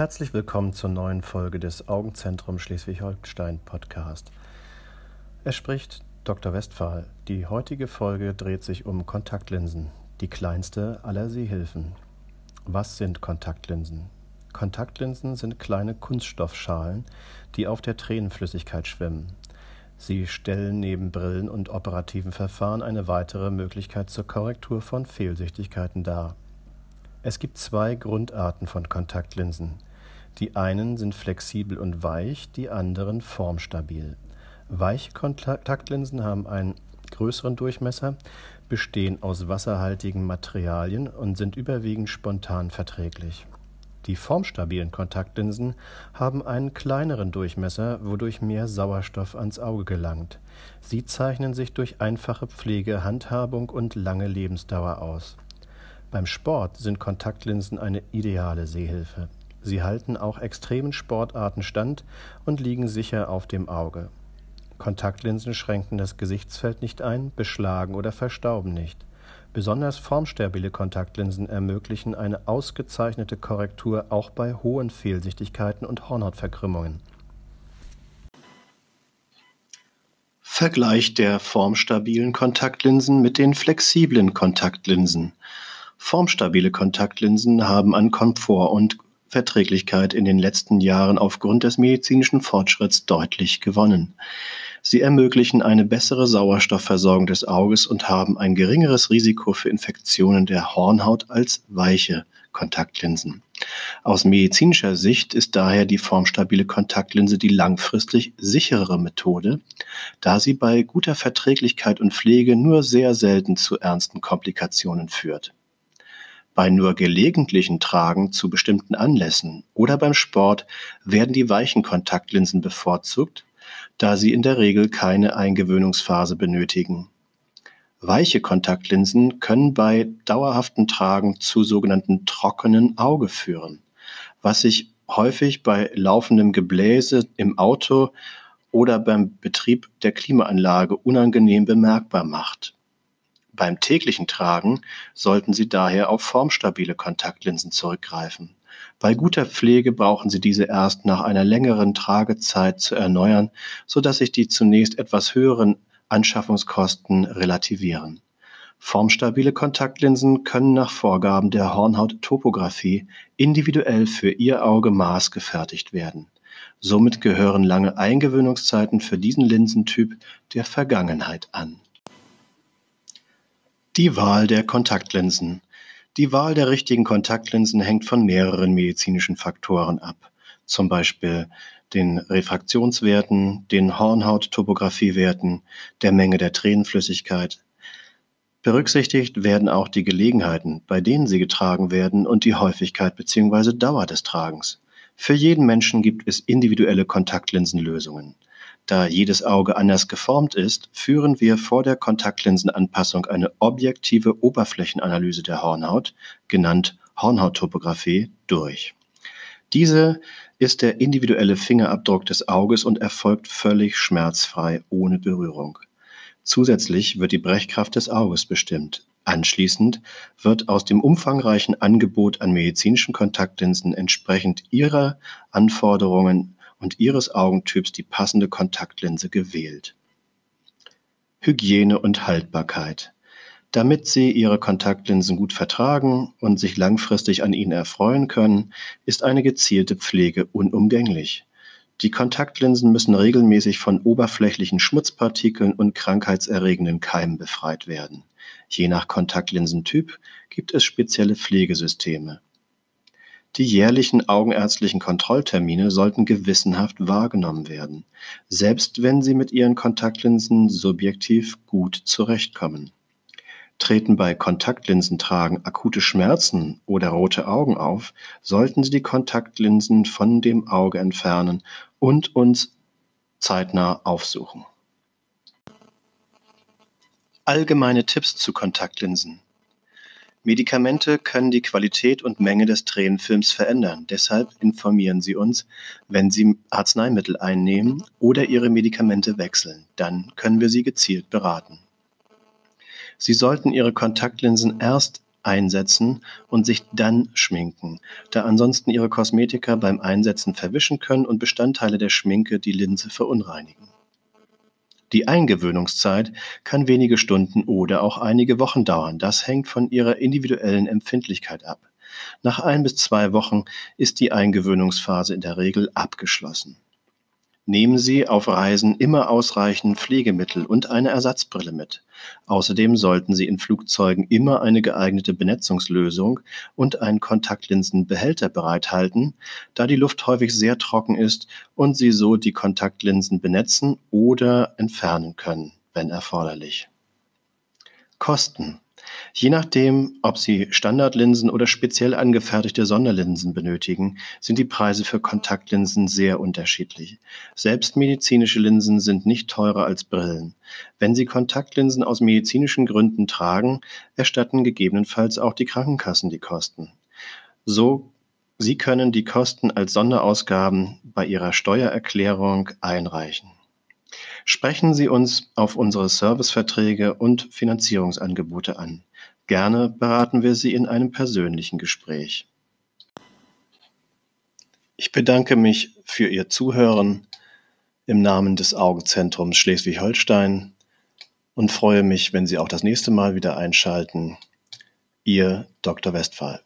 Herzlich willkommen zur neuen Folge des Augenzentrum Schleswig-Holstein Podcast. Es spricht Dr. Westphal. Die heutige Folge dreht sich um Kontaktlinsen, die kleinste aller Sehhilfen. Was sind Kontaktlinsen? Kontaktlinsen sind kleine Kunststoffschalen, die auf der Tränenflüssigkeit schwimmen. Sie stellen neben Brillen und operativen Verfahren eine weitere Möglichkeit zur Korrektur von Fehlsichtigkeiten dar. Es gibt zwei Grundarten von Kontaktlinsen. Die einen sind flexibel und weich, die anderen formstabil. Weiche Kontaktlinsen haben einen größeren Durchmesser, bestehen aus wasserhaltigen Materialien und sind überwiegend spontan verträglich. Die formstabilen Kontaktlinsen haben einen kleineren Durchmesser, wodurch mehr Sauerstoff ans Auge gelangt. Sie zeichnen sich durch einfache Pflege, Handhabung und lange Lebensdauer aus. Beim Sport sind Kontaktlinsen eine ideale Sehhilfe. Sie halten auch extremen Sportarten stand und liegen sicher auf dem Auge. Kontaktlinsen schränken das Gesichtsfeld nicht ein, beschlagen oder verstauben nicht. Besonders formstabile Kontaktlinsen ermöglichen eine ausgezeichnete Korrektur auch bei hohen Fehlsichtigkeiten und Hornhautverkrümmungen. Vergleich der formstabilen Kontaktlinsen mit den flexiblen Kontaktlinsen. Formstabile Kontaktlinsen haben an Komfort und Verträglichkeit in den letzten Jahren aufgrund des medizinischen Fortschritts deutlich gewonnen. Sie ermöglichen eine bessere Sauerstoffversorgung des Auges und haben ein geringeres Risiko für Infektionen der Hornhaut als weiche Kontaktlinsen. Aus medizinischer Sicht ist daher die formstabile Kontaktlinse die langfristig sicherere Methode, da sie bei guter Verträglichkeit und Pflege nur sehr selten zu ernsten Komplikationen führt. Bei nur gelegentlichen Tragen zu bestimmten Anlässen oder beim Sport werden die weichen Kontaktlinsen bevorzugt, da sie in der Regel keine Eingewöhnungsphase benötigen. Weiche Kontaktlinsen können bei dauerhaften Tragen zu sogenannten trockenen Auge führen, was sich häufig bei laufendem Gebläse im Auto oder beim Betrieb der Klimaanlage unangenehm bemerkbar macht. Beim täglichen Tragen sollten Sie daher auf formstabile Kontaktlinsen zurückgreifen. Bei guter Pflege brauchen Sie diese erst nach einer längeren Tragezeit zu erneuern, sodass sich die zunächst etwas höheren Anschaffungskosten relativieren. Formstabile Kontaktlinsen können nach Vorgaben der Hornhauttopographie individuell für Ihr Auge maßgefertigt werden. Somit gehören lange Eingewöhnungszeiten für diesen Linsentyp der Vergangenheit an. Die Wahl der Kontaktlinsen. Die Wahl der richtigen Kontaktlinsen hängt von mehreren medizinischen Faktoren ab, zum Beispiel den Refraktionswerten, den Hornhauttopografiewerten, der Menge der Tränenflüssigkeit. Berücksichtigt werden auch die Gelegenheiten, bei denen sie getragen werden und die Häufigkeit bzw. Dauer des Tragens. Für jeden Menschen gibt es individuelle Kontaktlinsenlösungen. Da jedes Auge anders geformt ist, führen wir vor der Kontaktlinsenanpassung eine objektive Oberflächenanalyse der Hornhaut, genannt Hornhauttopographie, durch. Diese ist der individuelle Fingerabdruck des Auges und erfolgt völlig schmerzfrei ohne Berührung. Zusätzlich wird die Brechkraft des Auges bestimmt. Anschließend wird aus dem umfangreichen Angebot an medizinischen Kontaktlinsen entsprechend ihrer Anforderungen und Ihres Augentyps die passende Kontaktlinse gewählt. Hygiene und Haltbarkeit. Damit Sie Ihre Kontaktlinsen gut vertragen und sich langfristig an ihnen erfreuen können, ist eine gezielte Pflege unumgänglich. Die Kontaktlinsen müssen regelmäßig von oberflächlichen Schmutzpartikeln und krankheitserregenden Keimen befreit werden. Je nach Kontaktlinsentyp gibt es spezielle Pflegesysteme. Die jährlichen augenärztlichen Kontrolltermine sollten gewissenhaft wahrgenommen werden, selbst wenn Sie mit Ihren Kontaktlinsen subjektiv gut zurechtkommen. Treten bei Kontaktlinsentragen akute Schmerzen oder rote Augen auf, sollten Sie die Kontaktlinsen von dem Auge entfernen und uns zeitnah aufsuchen. Allgemeine Tipps zu Kontaktlinsen. Medikamente können die Qualität und Menge des Tränenfilms verändern. Deshalb informieren Sie uns, wenn Sie Arzneimittel einnehmen oder Ihre Medikamente wechseln. Dann können wir Sie gezielt beraten. Sie sollten Ihre Kontaktlinsen erst einsetzen und sich dann schminken, da ansonsten ihre Kosmetika beim Einsetzen verwischen können und Bestandteile der Schminke die Linse verunreinigen. Die Eingewöhnungszeit kann wenige Stunden oder auch einige Wochen dauern. Das hängt von ihrer individuellen Empfindlichkeit ab. Nach ein bis zwei Wochen ist die Eingewöhnungsphase in der Regel abgeschlossen. Nehmen Sie auf Reisen immer ausreichend Pflegemittel und eine Ersatzbrille mit. Außerdem sollten Sie in Flugzeugen immer eine geeignete Benetzungslösung und einen Kontaktlinsenbehälter bereithalten, da die Luft häufig sehr trocken ist und Sie so die Kontaktlinsen benetzen oder entfernen können, wenn erforderlich. Kosten Je nachdem, ob Sie Standardlinsen oder speziell angefertigte Sonderlinsen benötigen, sind die Preise für Kontaktlinsen sehr unterschiedlich. Selbst medizinische Linsen sind nicht teurer als Brillen. Wenn Sie Kontaktlinsen aus medizinischen Gründen tragen, erstatten gegebenenfalls auch die Krankenkassen die Kosten. So Sie können die Kosten als Sonderausgaben bei Ihrer Steuererklärung einreichen. Sprechen Sie uns auf unsere Serviceverträge und Finanzierungsangebote an. Gerne beraten wir Sie in einem persönlichen Gespräch. Ich bedanke mich für Ihr Zuhören im Namen des Augenzentrums Schleswig-Holstein und freue mich, wenn Sie auch das nächste Mal wieder einschalten. Ihr Dr. Westphal.